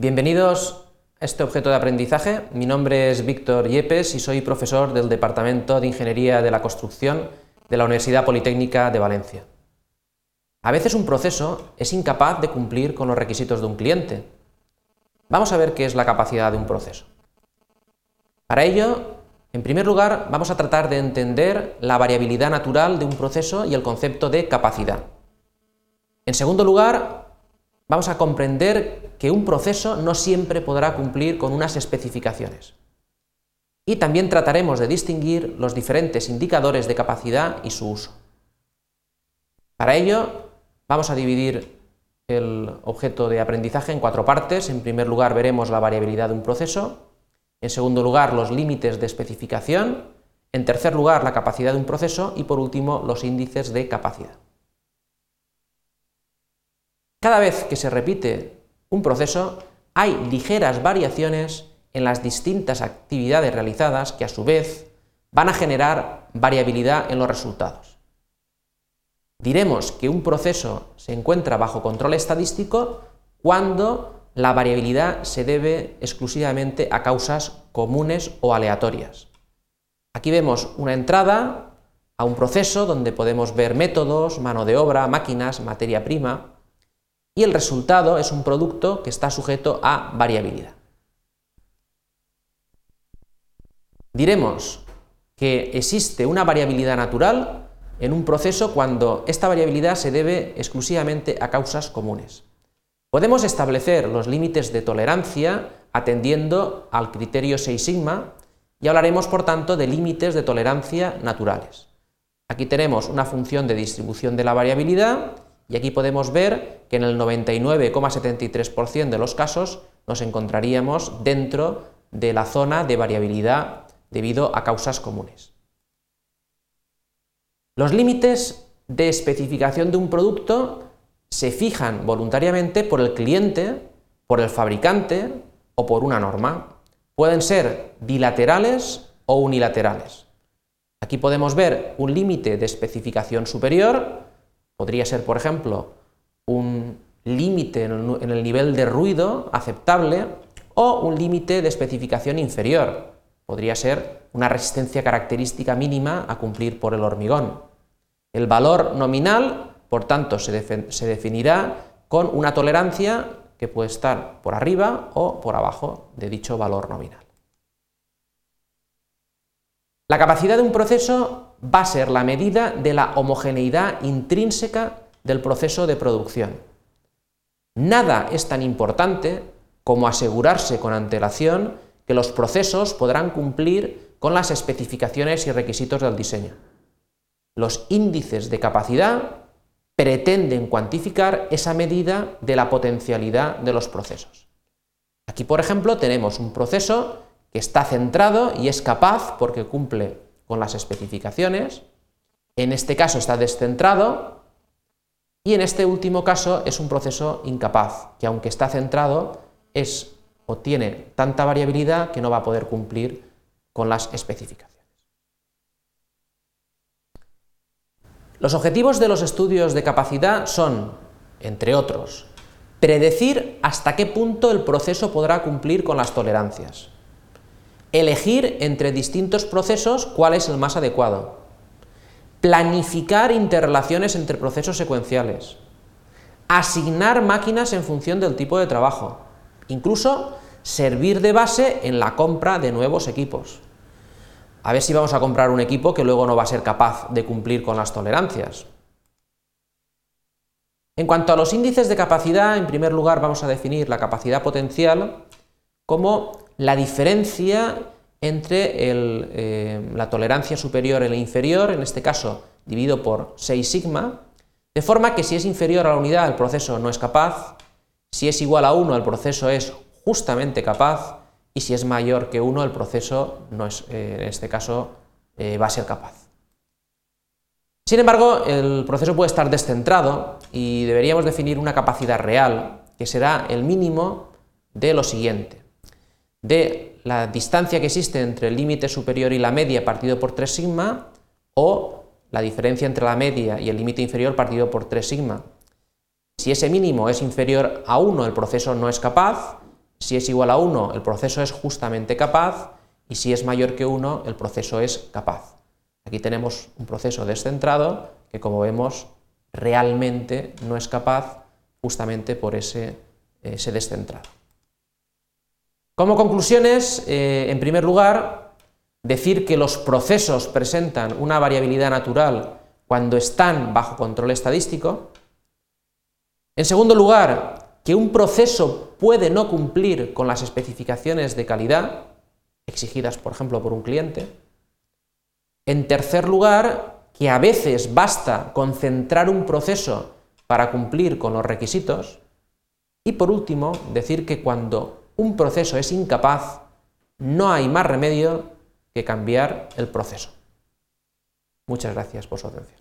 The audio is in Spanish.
Bienvenidos a este objeto de aprendizaje. Mi nombre es Víctor Yepes y soy profesor del Departamento de Ingeniería de la Construcción de la Universidad Politécnica de Valencia. A veces un proceso es incapaz de cumplir con los requisitos de un cliente. Vamos a ver qué es la capacidad de un proceso. Para ello, en primer lugar, vamos a tratar de entender la variabilidad natural de un proceso y el concepto de capacidad. En segundo lugar, vamos a comprender que un proceso no siempre podrá cumplir con unas especificaciones. Y también trataremos de distinguir los diferentes indicadores de capacidad y su uso. Para ello, vamos a dividir el objeto de aprendizaje en cuatro partes. En primer lugar, veremos la variabilidad de un proceso. En segundo lugar, los límites de especificación. En tercer lugar, la capacidad de un proceso. Y por último, los índices de capacidad. Cada vez que se repite un proceso, hay ligeras variaciones en las distintas actividades realizadas que a su vez van a generar variabilidad en los resultados. Diremos que un proceso se encuentra bajo control estadístico cuando la variabilidad se debe exclusivamente a causas comunes o aleatorias. Aquí vemos una entrada a un proceso donde podemos ver métodos, mano de obra, máquinas, materia prima, y el resultado es un producto que está sujeto a variabilidad. Diremos que existe una variabilidad natural en un proceso cuando esta variabilidad se debe exclusivamente a causas comunes. Podemos establecer los límites de tolerancia atendiendo al criterio 6 sigma y hablaremos por tanto de límites de tolerancia naturales. Aquí tenemos una función de distribución de la variabilidad y aquí podemos ver que en el 99,73% de los casos nos encontraríamos dentro de la zona de variabilidad debido a causas comunes. Los límites de especificación de un producto se fijan voluntariamente por el cliente, por el fabricante o por una norma. Pueden ser bilaterales o unilaterales. Aquí podemos ver un límite de especificación superior Podría ser, por ejemplo, un límite en el nivel de ruido aceptable o un límite de especificación inferior. Podría ser una resistencia característica mínima a cumplir por el hormigón. El valor nominal, por tanto, se, se definirá con una tolerancia que puede estar por arriba o por abajo de dicho valor nominal. La capacidad de un proceso va a ser la medida de la homogeneidad intrínseca del proceso de producción. Nada es tan importante como asegurarse con antelación que los procesos podrán cumplir con las especificaciones y requisitos del diseño. Los índices de capacidad pretenden cuantificar esa medida de la potencialidad de los procesos. Aquí, por ejemplo, tenemos un proceso que está centrado y es capaz, porque cumple con las especificaciones, en este caso está descentrado y en este último caso es un proceso incapaz, que aunque está centrado es o tiene tanta variabilidad que no va a poder cumplir con las especificaciones. Los objetivos de los estudios de capacidad son, entre otros, predecir hasta qué punto el proceso podrá cumplir con las tolerancias, elegir entre distintos procesos cuál es el más adecuado, planificar interrelaciones entre procesos secuenciales, asignar máquinas en función del tipo de trabajo, incluso servir de base en la compra de nuevos equipos. A ver si vamos a comprar un equipo que luego no va a ser capaz de cumplir con las tolerancias. En cuanto a los índices de capacidad, en primer lugar vamos a definir la capacidad potencial como la diferencia entre eh, la tolerancia superior y la inferior, en este caso dividido por 6 sigma, de forma que si es inferior a la unidad el proceso no es capaz, si es igual a 1 el proceso es justamente capaz y si es mayor que 1 el proceso no es, eh, en este caso eh, va a ser capaz. Sin embargo, el proceso puede estar descentrado y deberíamos definir una capacidad real que será el mínimo de lo siguiente de la distancia que existe entre el límite superior y la media partido por 3 sigma o la diferencia entre la media y el límite inferior partido por 3 sigma. Si ese mínimo es inferior a 1, el proceso no es capaz, Si es igual a 1, el proceso es justamente capaz, y si es mayor que 1, el proceso es capaz. Aquí tenemos un proceso descentrado que, como vemos, realmente no es capaz justamente por ese, ese descentrado. Como conclusiones, eh, en primer lugar, decir que los procesos presentan una variabilidad natural cuando están bajo control estadístico. En segundo lugar, que un proceso puede no cumplir con las especificaciones de calidad exigidas, por ejemplo, por un cliente. En tercer lugar, que a veces basta concentrar un proceso para cumplir con los requisitos. Y por último, decir que cuando un proceso es incapaz, no hay más remedio que cambiar el proceso. Muchas gracias por su atención.